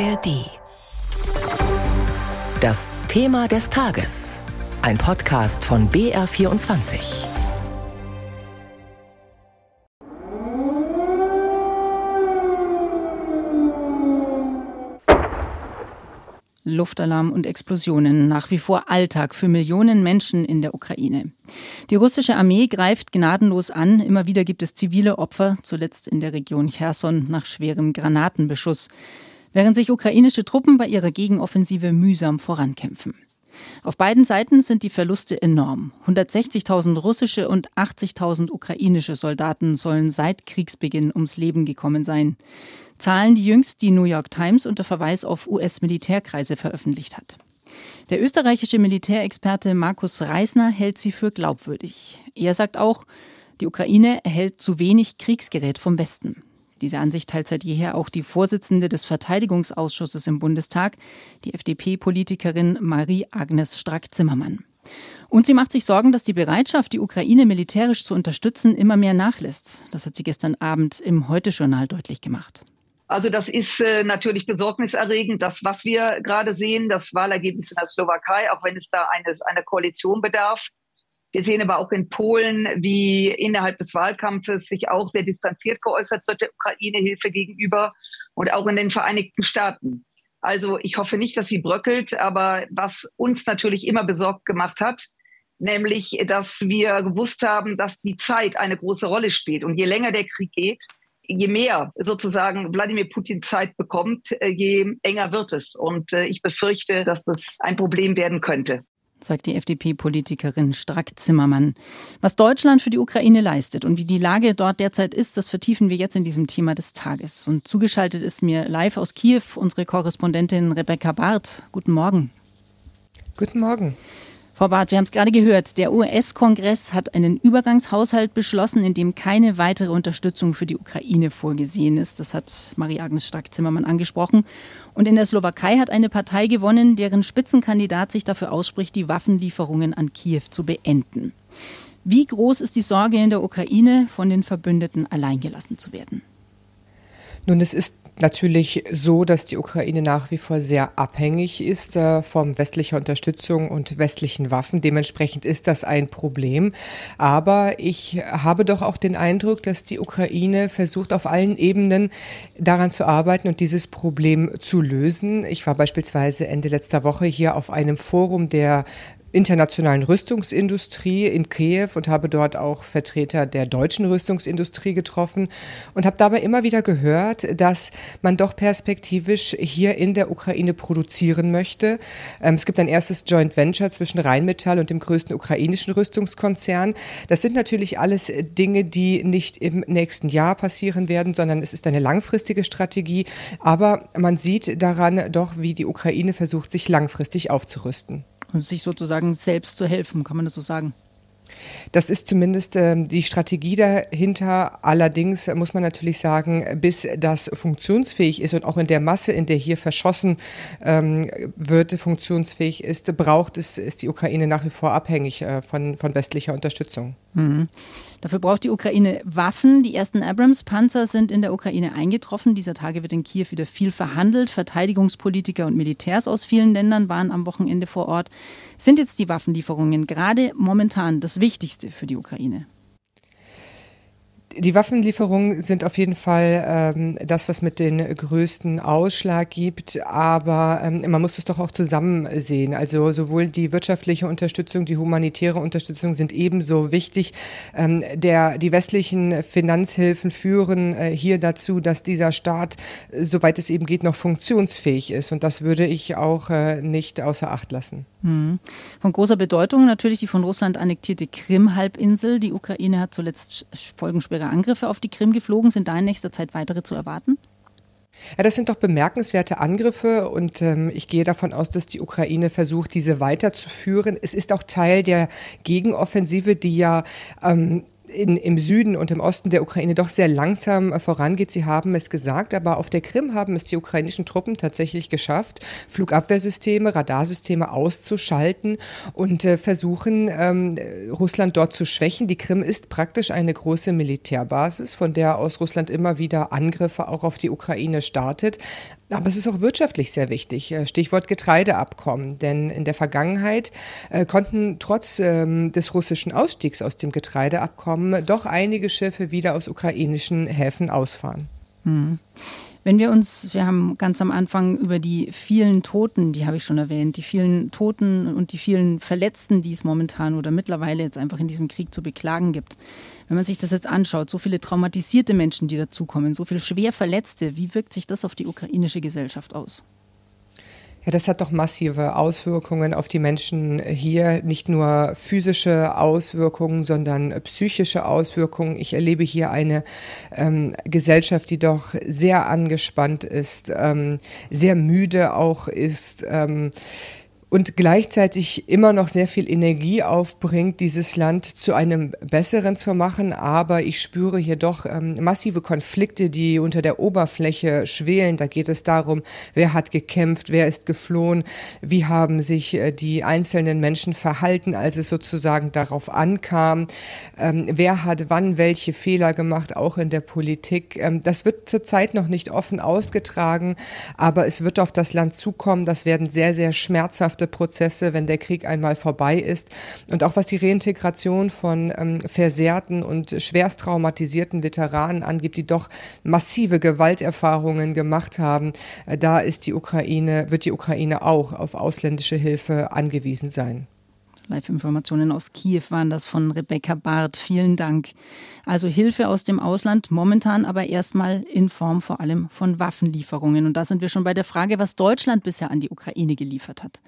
ARD. Das Thema des Tages. Ein Podcast von BR24. Luftalarm und Explosionen nach wie vor Alltag für Millionen Menschen in der Ukraine. Die russische Armee greift gnadenlos an. Immer wieder gibt es zivile Opfer, zuletzt in der Region Cherson nach schwerem Granatenbeschuss, während sich ukrainische Truppen bei ihrer Gegenoffensive mühsam vorankämpfen. Auf beiden Seiten sind die Verluste enorm. 160.000 russische und 80.000 ukrainische Soldaten sollen seit Kriegsbeginn ums Leben gekommen sein. Zahlen, die jüngst die New York Times unter Verweis auf US-Militärkreise veröffentlicht hat. Der österreichische Militärexperte Markus Reisner hält sie für glaubwürdig. Er sagt auch, die Ukraine erhält zu wenig Kriegsgerät vom Westen. Diese Ansicht teilt seit jeher auch die Vorsitzende des Verteidigungsausschusses im Bundestag, die FDP-Politikerin Marie-Agnes Strack-Zimmermann. Und sie macht sich Sorgen, dass die Bereitschaft, die Ukraine militärisch zu unterstützen, immer mehr nachlässt. Das hat sie gestern Abend im Heute-Journal deutlich gemacht. Also das ist äh, natürlich besorgniserregend, das, was wir gerade sehen, das Wahlergebnis in der Slowakei, auch wenn es da eines, einer Koalition bedarf. Wir sehen aber auch in Polen, wie innerhalb des Wahlkampfes sich auch sehr distanziert geäußert wird der Ukraine-Hilfe gegenüber und auch in den Vereinigten Staaten. Also ich hoffe nicht, dass sie bröckelt, aber was uns natürlich immer besorgt gemacht hat, nämlich, dass wir gewusst haben, dass die Zeit eine große Rolle spielt. Und je länger der Krieg geht, je mehr sozusagen Wladimir Putin Zeit bekommt, äh, je enger wird es. Und äh, ich befürchte, dass das ein Problem werden könnte sagt die FDP-Politikerin Strack-Zimmermann. Was Deutschland für die Ukraine leistet und wie die Lage dort derzeit ist, das vertiefen wir jetzt in diesem Thema des Tages. Und zugeschaltet ist mir live aus Kiew unsere Korrespondentin Rebecca Barth. Guten Morgen. Guten Morgen. Frau Barth, wir haben es gerade gehört. Der US-Kongress hat einen Übergangshaushalt beschlossen, in dem keine weitere Unterstützung für die Ukraine vorgesehen ist. Das hat Marie-Agnes Strack-Zimmermann angesprochen. Und in der Slowakei hat eine Partei gewonnen, deren Spitzenkandidat sich dafür ausspricht, die Waffenlieferungen an Kiew zu beenden. Wie groß ist die Sorge in der Ukraine, von den Verbündeten alleingelassen zu werden? Nun, es ist natürlich so, dass die Ukraine nach wie vor sehr abhängig ist äh, von westlicher Unterstützung und westlichen Waffen. Dementsprechend ist das ein Problem. Aber ich habe doch auch den Eindruck, dass die Ukraine versucht, auf allen Ebenen daran zu arbeiten und dieses Problem zu lösen. Ich war beispielsweise Ende letzter Woche hier auf einem Forum der internationalen Rüstungsindustrie in Kiew und habe dort auch Vertreter der deutschen Rüstungsindustrie getroffen und habe dabei immer wieder gehört, dass man doch perspektivisch hier in der Ukraine produzieren möchte. Ähm, es gibt ein erstes Joint Venture zwischen Rheinmetall und dem größten ukrainischen Rüstungskonzern. Das sind natürlich alles Dinge, die nicht im nächsten Jahr passieren werden, sondern es ist eine langfristige Strategie. Aber man sieht daran doch, wie die Ukraine versucht, sich langfristig aufzurüsten und sich sozusagen selbst zu helfen, kann man das so sagen? Das ist zumindest äh, die Strategie dahinter. Allerdings muss man natürlich sagen, bis das funktionsfähig ist und auch in der Masse, in der hier verschossen ähm, wird, funktionsfähig ist, braucht es, ist die Ukraine nach wie vor abhängig äh, von, von westlicher Unterstützung. Mhm. Dafür braucht die Ukraine Waffen. Die ersten Abrams-Panzer sind in der Ukraine eingetroffen. Dieser Tage wird in Kiew wieder viel verhandelt. Verteidigungspolitiker und Militärs aus vielen Ländern waren am Wochenende vor Ort. Sind jetzt die Waffenlieferungen gerade momentan das Wichtigste für die Ukraine? Die Waffenlieferungen sind auf jeden Fall ähm, das, was mit den größten Ausschlag gibt. Aber ähm, man muss es doch auch zusammen sehen. Also sowohl die wirtschaftliche Unterstützung, die humanitäre Unterstützung sind ebenso wichtig. Ähm, der, die westlichen Finanzhilfen führen äh, hier dazu, dass dieser Staat, soweit es eben geht, noch funktionsfähig ist. Und das würde ich auch äh, nicht außer Acht lassen. Hm. Von großer Bedeutung natürlich die von Russland annektierte Krim-Halbinsel. Die Ukraine hat zuletzt folgenschwere schwere Angriffe auf die Krim geflogen. Sind da in nächster Zeit weitere zu erwarten? Ja, das sind doch bemerkenswerte Angriffe und ähm, ich gehe davon aus, dass die Ukraine versucht, diese weiterzuführen. Es ist auch Teil der Gegenoffensive, die ja ähm, in, im Süden und im Osten der Ukraine doch sehr langsam äh, vorangeht. Sie haben es gesagt, aber auf der Krim haben es die ukrainischen Truppen tatsächlich geschafft, Flugabwehrsysteme, Radarsysteme auszuschalten und äh, versuchen, ähm, Russland dort zu schwächen. Die Krim ist praktisch eine große Militärbasis, von der aus Russland immer wieder Angriffe auch auf die Ukraine startet. Aber es ist auch wirtschaftlich sehr wichtig. Äh, Stichwort Getreideabkommen. Denn in der Vergangenheit äh, konnten trotz ähm, des russischen Ausstiegs aus dem Getreideabkommen doch einige Schiffe wieder aus ukrainischen Häfen ausfahren. Hm. Wenn wir uns, wir haben ganz am Anfang über die vielen Toten, die habe ich schon erwähnt, die vielen Toten und die vielen Verletzten, die es momentan oder mittlerweile jetzt einfach in diesem Krieg zu beklagen gibt. Wenn man sich das jetzt anschaut, so viele traumatisierte Menschen, die dazukommen, so viele schwer Verletzte, wie wirkt sich das auf die ukrainische Gesellschaft aus? Ja, das hat doch massive Auswirkungen auf die Menschen hier. Nicht nur physische Auswirkungen, sondern psychische Auswirkungen. Ich erlebe hier eine ähm, Gesellschaft, die doch sehr angespannt ist, ähm, sehr müde auch ist. Ähm, und gleichzeitig immer noch sehr viel Energie aufbringt, dieses Land zu einem besseren zu machen. Aber ich spüre hier doch ähm, massive Konflikte, die unter der Oberfläche schwelen. Da geht es darum, wer hat gekämpft, wer ist geflohen, wie haben sich äh, die einzelnen Menschen verhalten, als es sozusagen darauf ankam, ähm, wer hat wann welche Fehler gemacht, auch in der Politik. Ähm, das wird zurzeit noch nicht offen ausgetragen, aber es wird auf das Land zukommen. Das werden sehr, sehr schmerzhafte Prozesse, wenn der Krieg einmal vorbei ist. Und auch was die Reintegration von ähm, versehrten und schwerst traumatisierten Veteranen angeht, die doch massive Gewalterfahrungen gemacht haben, äh, da ist die Ukraine, wird die Ukraine auch auf ausländische Hilfe angewiesen sein. Live-Informationen aus Kiew waren das von Rebecca Barth. Vielen Dank. Also Hilfe aus dem Ausland, momentan aber erstmal in Form vor allem von Waffenlieferungen. Und da sind wir schon bei der Frage, was Deutschland bisher an die Ukraine geliefert hat.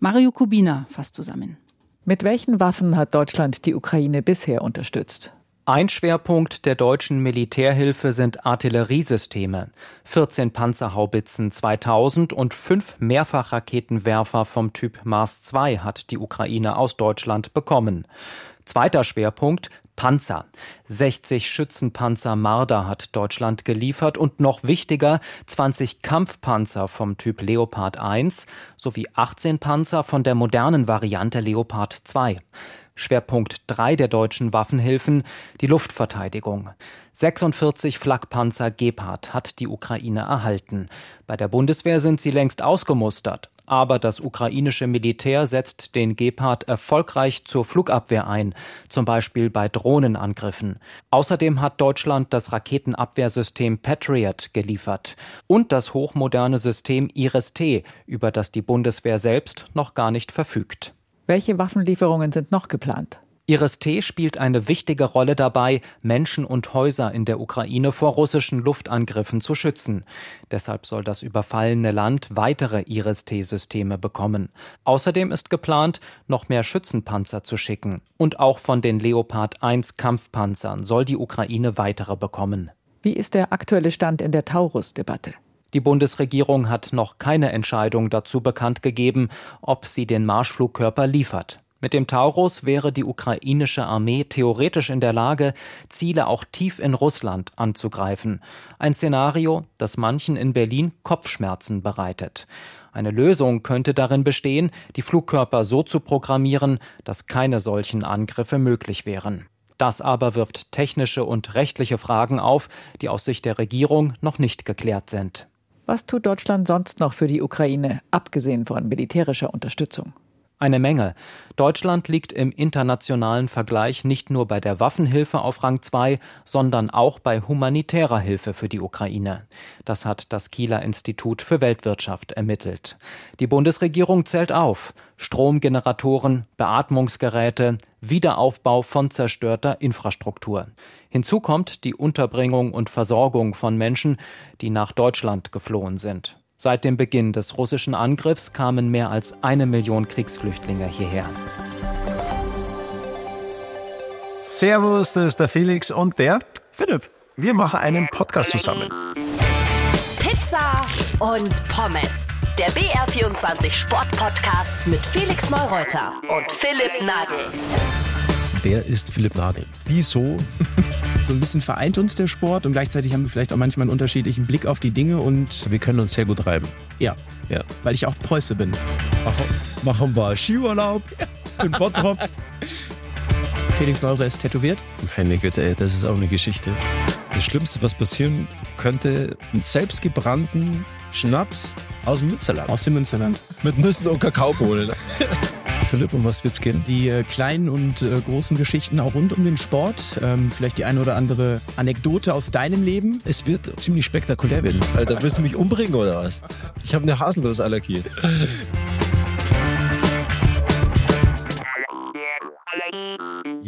Mario Kubina fasst zusammen. Mit welchen Waffen hat Deutschland die Ukraine bisher unterstützt? Ein Schwerpunkt der deutschen Militärhilfe sind Artilleriesysteme. 14 Panzerhaubitzen 2000 und fünf Mehrfachraketenwerfer vom Typ Mars 2 hat die Ukraine aus Deutschland bekommen. Zweiter Schwerpunkt Panzer. 60 Schützenpanzer Marder hat Deutschland geliefert und noch wichtiger 20 Kampfpanzer vom Typ Leopard 1 sowie 18 Panzer von der modernen Variante Leopard 2. Schwerpunkt 3 der deutschen Waffenhilfen, die Luftverteidigung. 46 Flakpanzer Gepard hat die Ukraine erhalten. Bei der Bundeswehr sind sie längst ausgemustert. Aber das ukrainische Militär setzt den Gepard erfolgreich zur Flugabwehr ein, zum Beispiel bei Drohnenangriffen. Außerdem hat Deutschland das Raketenabwehrsystem Patriot geliefert und das hochmoderne System Iris-T, über das die Bundeswehr selbst noch gar nicht verfügt. Welche Waffenlieferungen sind noch geplant? Iris-T spielt eine wichtige Rolle dabei, Menschen und Häuser in der Ukraine vor russischen Luftangriffen zu schützen. Deshalb soll das überfallene Land weitere Iris-T-Systeme bekommen. Außerdem ist geplant, noch mehr Schützenpanzer zu schicken. Und auch von den Leopard 1 Kampfpanzern soll die Ukraine weitere bekommen. Wie ist der aktuelle Stand in der Taurus-Debatte? Die Bundesregierung hat noch keine Entscheidung dazu bekannt gegeben, ob sie den Marschflugkörper liefert. Mit dem Taurus wäre die ukrainische Armee theoretisch in der Lage, Ziele auch tief in Russland anzugreifen. Ein Szenario, das manchen in Berlin Kopfschmerzen bereitet. Eine Lösung könnte darin bestehen, die Flugkörper so zu programmieren, dass keine solchen Angriffe möglich wären. Das aber wirft technische und rechtliche Fragen auf, die aus Sicht der Regierung noch nicht geklärt sind. Was tut Deutschland sonst noch für die Ukraine, abgesehen von militärischer Unterstützung? Eine Menge. Deutschland liegt im internationalen Vergleich nicht nur bei der Waffenhilfe auf Rang 2, sondern auch bei humanitärer Hilfe für die Ukraine. Das hat das Kieler Institut für Weltwirtschaft ermittelt. Die Bundesregierung zählt auf Stromgeneratoren, Beatmungsgeräte, Wiederaufbau von zerstörter Infrastruktur. Hinzu kommt die Unterbringung und Versorgung von Menschen, die nach Deutschland geflohen sind. Seit dem Beginn des russischen Angriffs kamen mehr als eine Million Kriegsflüchtlinge hierher. Servus, das ist der Felix und der Philipp. Wir machen einen Podcast zusammen. Pizza und Pommes. Der BR24 Sportpodcast mit Felix Neureuter und Philipp Nagel. Wer ist Philipp Nagel? Wieso? so ein bisschen vereint uns der Sport und gleichzeitig haben wir vielleicht auch manchmal einen unterschiedlichen Blick auf die Dinge und. Wir können uns sehr gut reiben. Ja. Ja. Weil ich auch Preuße bin. Machen, machen wir Skiurlaub in Bottrop. Felix Neurer ist tätowiert. Meine Güte, das ist auch eine Geschichte. Das Schlimmste, was passieren könnte, einen selbstgebrannten Schnaps aus dem Münsterland. Aus dem Münsterland. Mit Nüssen und Kakaobohnen. Philipp, um was wird's gehen? Die äh, kleinen und äh, großen Geschichten auch rund um den Sport. Ähm, vielleicht die eine oder andere Anekdote aus deinem Leben. Es wird ziemlich spektakulär werden. Alter, willst du mich umbringen oder was? Ich habe eine Haselnussallergie.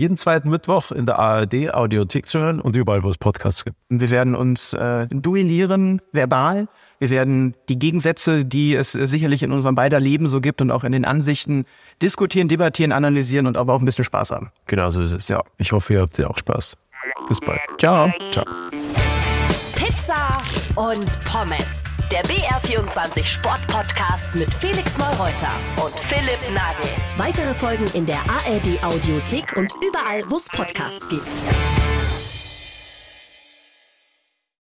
Jeden zweiten Mittwoch in der ARD Audiothek zu hören und überall, wo es Podcasts gibt. Wir werden uns äh, duellieren, verbal. Wir werden die Gegensätze, die es äh, sicherlich in unserem beider Leben so gibt und auch in den Ansichten diskutieren, debattieren, analysieren und aber auch ein bisschen Spaß haben. Genau so ist es. Ja, ich hoffe, ihr habt ja auch Spaß. Bis bald. Ciao. Ciao. Pizza und Pommes. Der BR24 Sportpodcast mit Felix Neureuter und Philipp Nagel. Weitere Folgen in der ARD Audiothek und überall, wo es Podcasts gibt.